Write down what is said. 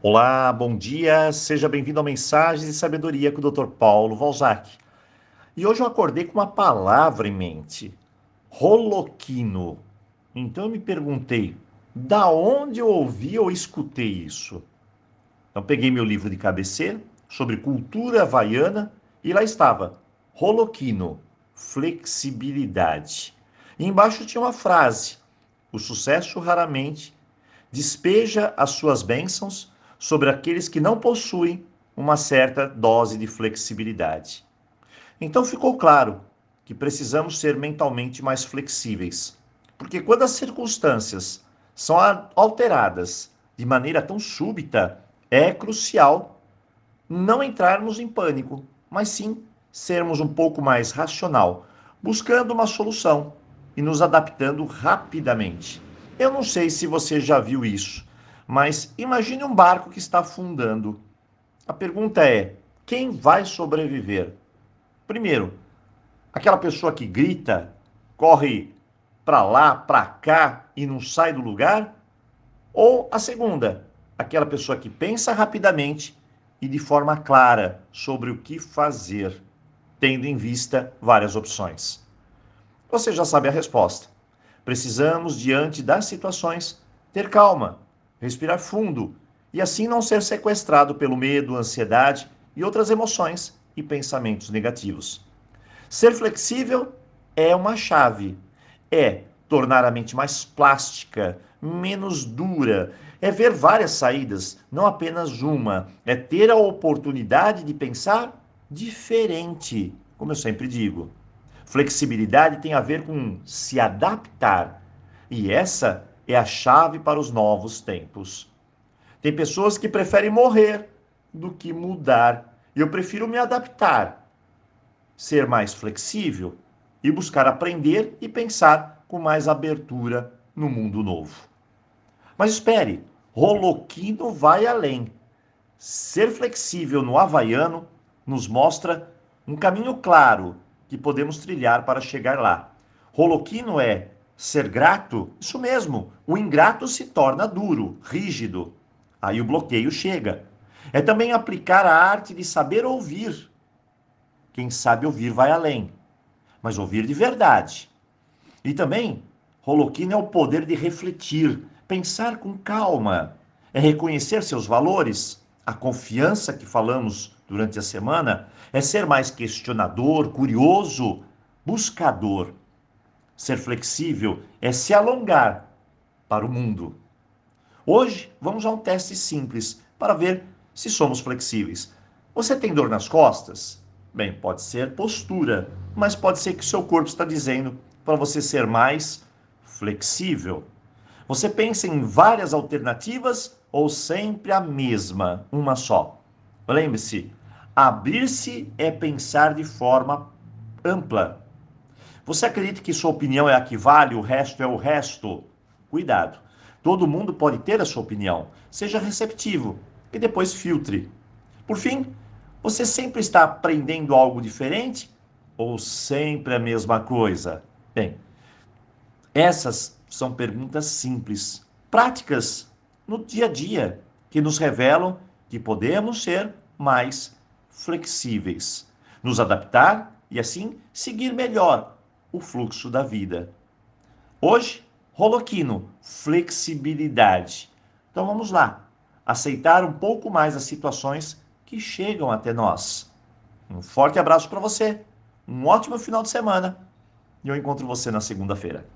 Olá, bom dia, seja bem-vindo a Mensagens de Sabedoria com o Dr. Paulo Valzac. E hoje eu acordei com uma palavra em mente: roloquino. Então eu me perguntei, da onde eu ouvi ou escutei isso? Então peguei meu livro de cabeceira sobre cultura havaiana e lá estava: roloquino, flexibilidade. E embaixo tinha uma frase: o sucesso raramente despeja as suas bênçãos sobre aqueles que não possuem uma certa dose de flexibilidade. Então ficou claro que precisamos ser mentalmente mais flexíveis, porque quando as circunstâncias são alteradas de maneira tão súbita, é crucial não entrarmos em pânico, mas sim sermos um pouco mais racional, buscando uma solução e nos adaptando rapidamente. Eu não sei se você já viu isso, mas imagine um barco que está afundando. A pergunta é: quem vai sobreviver? Primeiro, aquela pessoa que grita, corre para lá, para cá e não sai do lugar? Ou a segunda, aquela pessoa que pensa rapidamente e de forma clara sobre o que fazer, tendo em vista várias opções? Você já sabe a resposta. Precisamos, diante das situações, ter calma, respirar fundo e assim não ser sequestrado pelo medo, ansiedade e outras emoções e pensamentos negativos. Ser flexível é uma chave, é tornar a mente mais plástica, menos dura, é ver várias saídas, não apenas uma, é ter a oportunidade de pensar diferente, como eu sempre digo. Flexibilidade tem a ver com se adaptar. E essa é a chave para os novos tempos. Tem pessoas que preferem morrer do que mudar. E eu prefiro me adaptar, ser mais flexível e buscar aprender e pensar com mais abertura no mundo novo. Mas espere, Roloquino vai além. Ser flexível no havaiano nos mostra um caminho claro que podemos trilhar para chegar lá. Roloquino é ser grato? Isso mesmo. O ingrato se torna duro, rígido. Aí o bloqueio chega. É também aplicar a arte de saber ouvir. Quem sabe ouvir vai além, mas ouvir de verdade. E também, Roloquino é o poder de refletir, pensar com calma, é reconhecer seus valores, a confiança que falamos durante a semana é ser mais questionador, curioso, buscador. Ser flexível é se alongar para o mundo. Hoje, vamos a um teste simples para ver se somos flexíveis. Você tem dor nas costas? Bem, pode ser postura, mas pode ser que seu corpo está dizendo para você ser mais flexível. Você pensa em várias alternativas ou sempre a mesma, uma só? Lembre-se, abrir-se é pensar de forma ampla. Você acredita que sua opinião é a que vale, o resto é o resto? Cuidado. Todo mundo pode ter a sua opinião. Seja receptivo e depois filtre. Por fim, você sempre está aprendendo algo diferente ou sempre a mesma coisa? Bem, essas são perguntas simples, práticas no dia a dia que nos revelam que podemos ser mais flexíveis, nos adaptar e assim seguir melhor o fluxo da vida. Hoje, Roloquino, flexibilidade. Então vamos lá, aceitar um pouco mais as situações que chegam até nós. Um forte abraço para você, um ótimo final de semana e eu encontro você na segunda-feira.